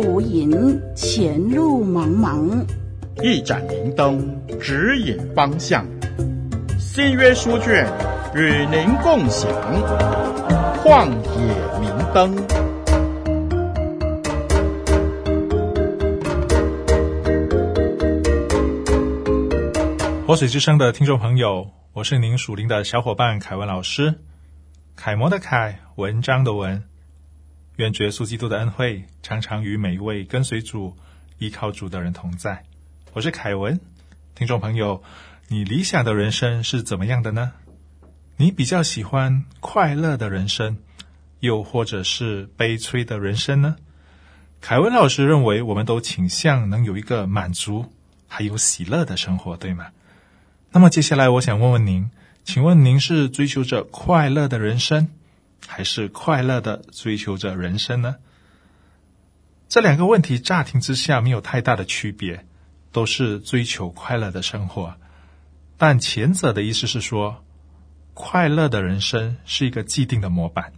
无垠，前路茫茫。一盏明灯，指引方向。新约书卷与您共享，旷野明灯。活水之声的听众朋友，我是您属灵的小伙伴凯文老师。楷模的楷，文章的文。愿主耶稣基督的恩惠常常与每一位跟随主、依靠主的人同在。我是凯文，听众朋友，你理想的人生是怎么样的呢？你比较喜欢快乐的人生，又或者是悲催的人生呢？凯文老师认为，我们都倾向能有一个满足还有喜乐的生活，对吗？那么接下来，我想问问您，请问您是追求着快乐的人生？还是快乐的追求着人生呢？这两个问题乍听之下没有太大的区别，都是追求快乐的生活。但前者的意思是说，快乐的人生是一个既定的模板，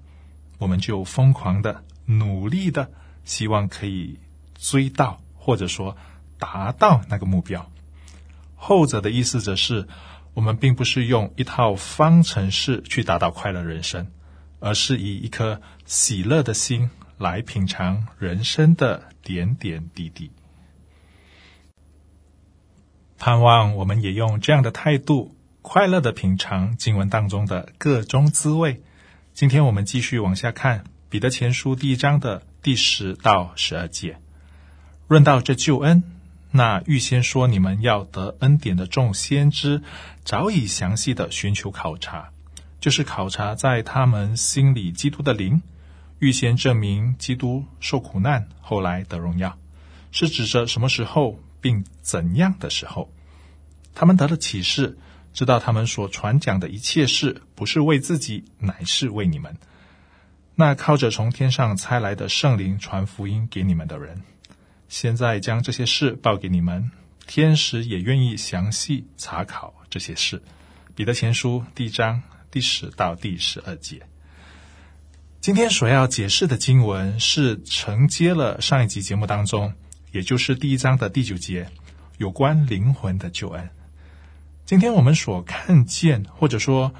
我们就疯狂的、努力的，希望可以追到或者说达到那个目标。后者的意思则是，我们并不是用一套方程式去达到快乐人生。而是以一颗喜乐的心来品尝人生的点点滴滴，盼望我们也用这样的态度，快乐的品尝经文当中的各种滋味。今天我们继续往下看《彼得前书》第一章的第十到十二节，论到这救恩，那预先说你们要得恩典的众先知，早已详细的寻求考察。就是考察在他们心里基督的灵，预先证明基督受苦难，后来得荣耀，是指着什么时候并怎样的时候，他们得了启示，知道他们所传讲的一切事不是为自己，乃是为你们。那靠着从天上差来的圣灵传福音给你们的人，现在将这些事报给你们，天使也愿意详细查考这些事。彼得前书第一章。第十到第十二节，今天所要解释的经文是承接了上一集节目当中，也就是第一章的第九节，有关灵魂的救恩。今天我们所看见或者说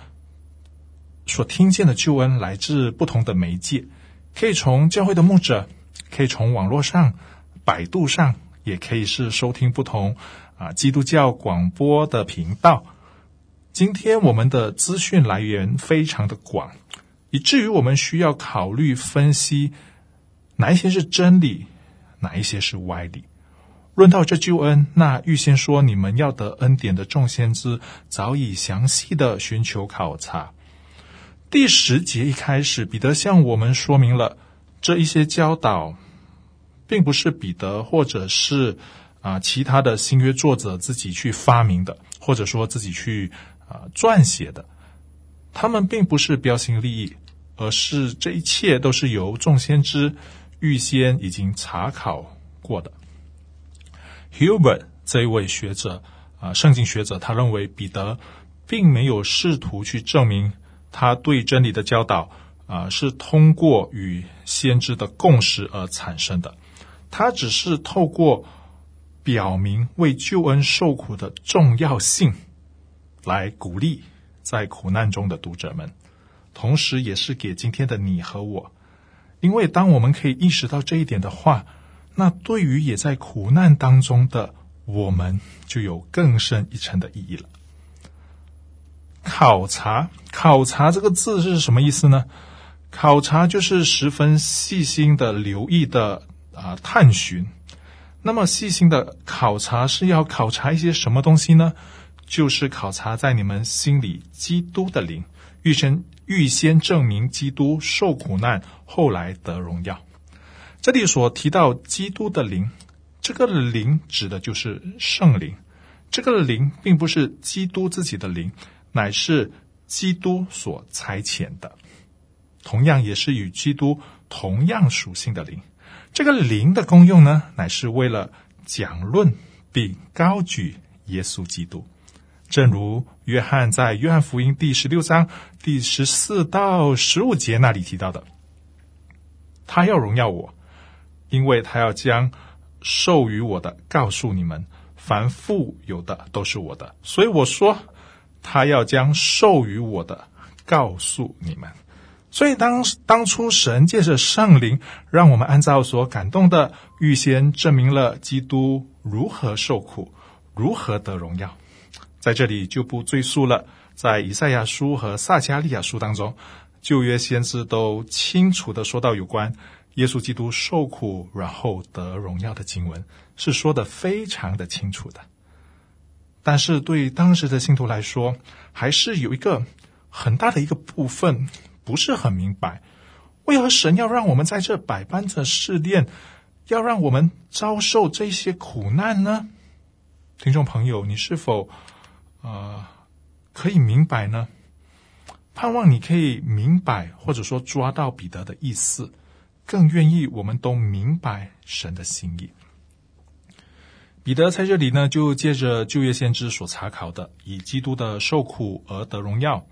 所听见的救恩，来自不同的媒介，可以从教会的牧者，可以从网络上、百度上，也可以是收听不同啊基督教广播的频道。今天我们的资讯来源非常的广，以至于我们需要考虑分析哪一些是真理，哪一些是歪理。论到这救恩，那预先说你们要得恩典的众先知，早已详细的寻求考察。第十节一开始，彼得向我们说明了这一些教导，并不是彼得或者是啊其他的新约作者自己去发明的，或者说自己去。啊，撰写的，他们并不是标新立异，而是这一切都是由众先知预先已经查考过的。Hubert 这一位学者啊，圣经学者，他认为彼得并没有试图去证明他对真理的教导啊是通过与先知的共识而产生的，他只是透过表明为救恩受苦的重要性。来鼓励在苦难中的读者们，同时也是给今天的你和我，因为当我们可以意识到这一点的话，那对于也在苦难当中的我们，就有更深一层的意义了。考察，考察这个字是什么意思呢？考察就是十分细心的留意的啊，探寻。那么细心的考察是要考察一些什么东西呢？就是考察在你们心里基督的灵，预先预先证明基督受苦难，后来得荣耀。这里所提到基督的灵，这个灵指的就是圣灵。这个灵并不是基督自己的灵，乃是基督所差遣的，同样也是与基督同样属性的灵。这个灵的功用呢，乃是为了讲论并高举耶稣基督。正如约翰在约翰福音第十六章第十四到十五节那里提到的，他要荣耀我，因为他要将授予我的告诉你们，凡富有的都是我的，所以我说他要将授予我的告诉你们。所以当当初神借着圣灵，让我们按照所感动的，预先证明了基督如何受苦，如何得荣耀。在这里就不赘述了，在以赛亚书和撒迦利亚书当中，旧约先知都清楚地说到有关耶稣基督受苦然后得荣耀的经文，是说得非常的清楚的。但是对当时的信徒来说，还是有一个很大的一个部分。不是很明白，为何神要让我们在这百般的试炼，要让我们遭受这些苦难呢？听众朋友，你是否呃可以明白呢？盼望你可以明白，或者说抓到彼得的意思，更愿意我们都明白神的心意。彼得在这里呢，就借着旧约先知所查考的，以基督的受苦而得荣耀。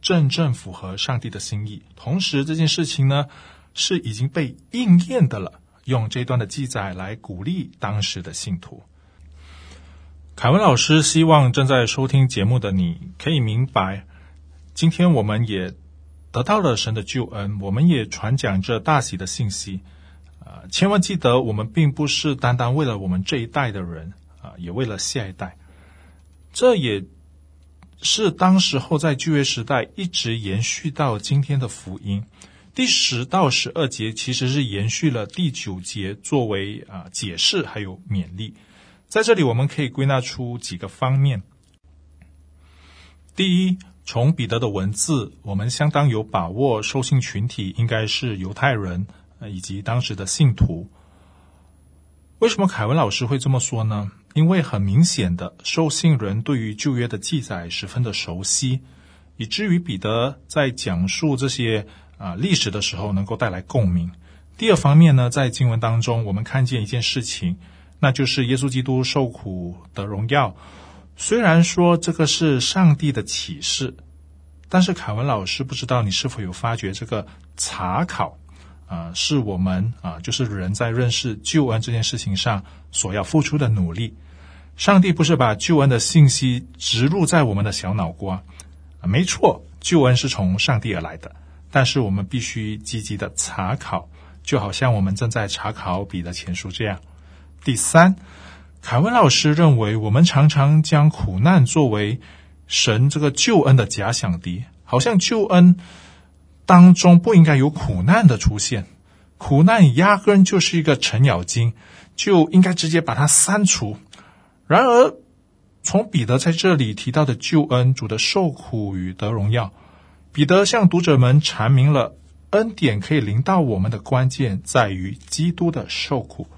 正正符合上帝的心意，同时这件事情呢是已经被应验的了。用这段的记载来鼓励当时的信徒。凯文老师希望正在收听节目的你可以明白，今天我们也得到了神的救恩，我们也传讲这大喜的信息。啊，千万记得，我们并不是单单为了我们这一代的人啊，也为了下一代。这也。是当时候在旧约时代一直延续到今天的福音，第十到十二节其实是延续了第九节作为啊解释还有勉励。在这里我们可以归纳出几个方面。第一，从彼得的文字，我们相当有把握，受信群体应该是犹太人以及当时的信徒。为什么凯文老师会这么说呢？因为很明显的，受信人对于旧约的记载十分的熟悉，以至于彼得在讲述这些啊历史的时候能够带来共鸣。第二方面呢，在经文当中，我们看见一件事情，那就是耶稣基督受苦的荣耀。虽然说这个是上帝的启示，但是凯文老师不知道你是否有发觉这个查考。啊，是我们啊，就是人在认识救恩这件事情上所要付出的努力。上帝不是把救恩的信息植入在我们的小脑瓜，啊，没错，救恩是从上帝而来的，但是我们必须积极的查考，就好像我们正在查考彼得前书这样。第三，凯文老师认为，我们常常将苦难作为神这个救恩的假想敌，好像救恩。当中不应该有苦难的出现，苦难压根就是一个程咬金，就应该直接把它删除。然而，从彼得在这里提到的救恩、主的受苦与得荣耀，彼得向读者们阐明了恩典可以临到我们的关键在于基督的受苦，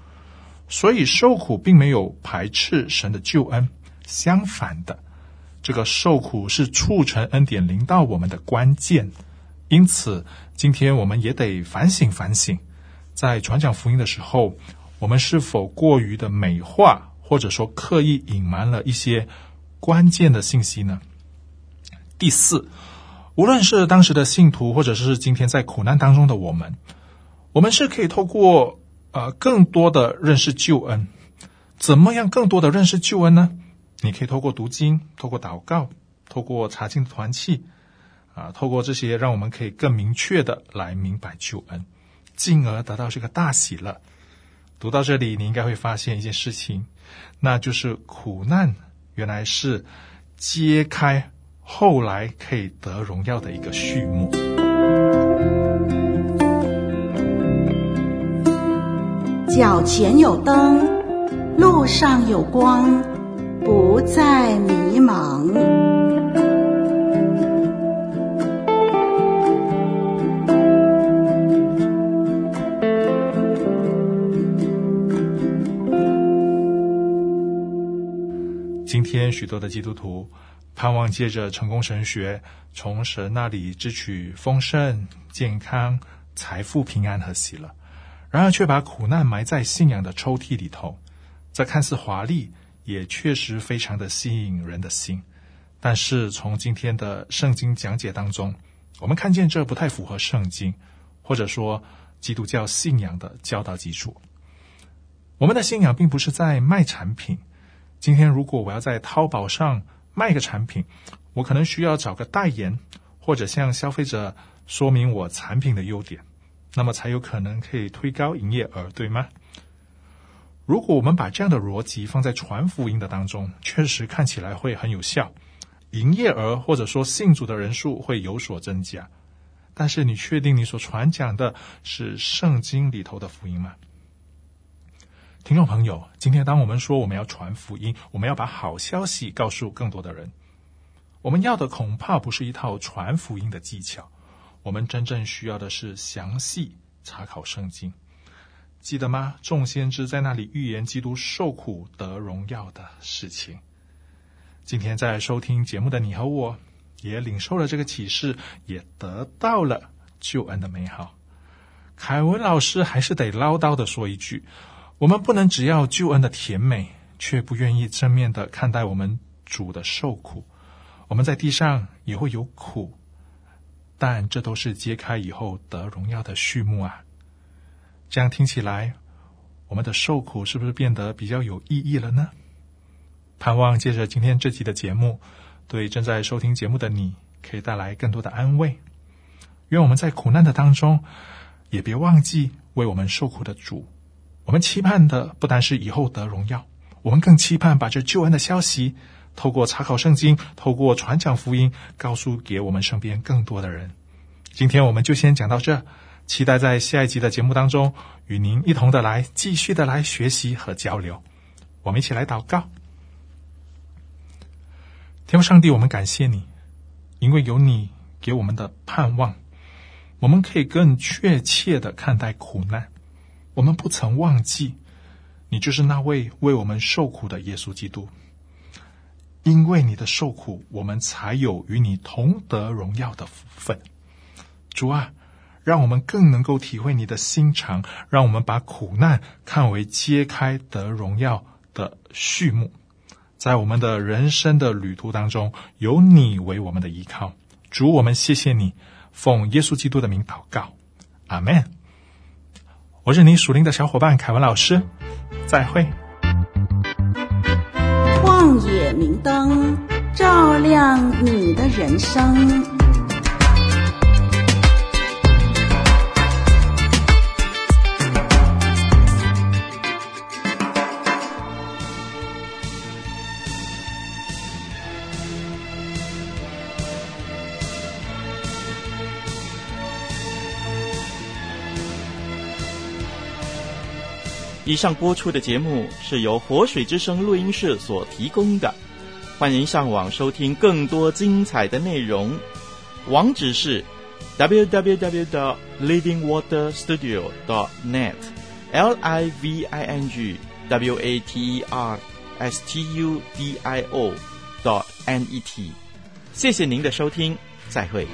所以受苦并没有排斥神的救恩，相反的，这个受苦是促成恩典临到我们的关键。因此，今天我们也得反省反省，在传讲福音的时候，我们是否过于的美化，或者说刻意隐瞒了一些关键的信息呢？第四，无论是当时的信徒，或者是今天在苦难当中的我们，我们是可以透过呃更多的认识救恩。怎么样更多的认识救恩呢？你可以透过读经，透过祷告，透过查经团契。啊，透过这些，让我们可以更明确的来明白救恩，进而得到这个大喜乐。读到这里，你应该会发现一件事情，那就是苦难原来是揭开后来可以得荣耀的一个序幕。脚前有灯，路上有光，不再迷茫。今天许多的基督徒盼望借着成功神学，从神那里支取丰盛、健康、财富、平安和喜乐，然而却把苦难埋在信仰的抽屉里头。这看似华丽，也确实非常的吸引人的心。但是从今天的圣经讲解当中，我们看见这不太符合圣经，或者说基督教信仰的教导基础。我们的信仰并不是在卖产品。今天，如果我要在淘宝上卖个产品，我可能需要找个代言，或者向消费者说明我产品的优点，那么才有可能可以推高营业额，对吗？如果我们把这样的逻辑放在传福音的当中，确实看起来会很有效，营业额或者说信主的人数会有所增加。但是，你确定你所传讲的是圣经里头的福音吗？听众朋友，今天当我们说我们要传福音，我们要把好消息告诉更多的人，我们要的恐怕不是一套传福音的技巧，我们真正需要的是详细查考圣经。记得吗？众先知在那里预言基督受苦得荣耀的事情。今天在收听节目的你和我，也领受了这个启示，也得到了救恩的美好。凯文老师还是得唠叨的说一句：我们不能只要救恩的甜美，却不愿意正面的看待我们主的受苦。我们在地上也会有苦，但这都是揭开以后得荣耀的序幕啊。这样听起来，我们的受苦是不是变得比较有意义了呢？盼望借着今天这集的节目，对正在收听节目的你，可以带来更多的安慰。愿我们在苦难的当中，也别忘记为我们受苦的主。我们期盼的不单是以后得荣耀，我们更期盼把这救恩的消息，透过查考圣经，透过传讲福音，告诉给我们身边更多的人。今天我们就先讲到这。期待在下一集的节目当中，与您一同的来继续的来学习和交流。我们一起来祷告，天父上帝，我们感谢你，因为有你给我们的盼望，我们可以更确切的看待苦难。我们不曾忘记，你就是那位为我们受苦的耶稣基督。因为你的受苦，我们才有与你同得荣耀的福分。主啊。让我们更能够体会你的心肠，让我们把苦难看为揭开得荣耀的序幕，在我们的人生的旅途当中，有你为我们的依靠。主，我们谢谢你，奉耶稣基督的名祷告，阿门。我是你属灵的小伙伴凯文老师，再会。夜明灯，照亮你的人生。以上播出的节目是由活水之声录音室所提供的，欢迎上网收听更多精彩的内容。网址是 www.livingwaterstudio.net，l i v i n g w a t e r s t u d i o dot n e t。谢谢您的收听，再会。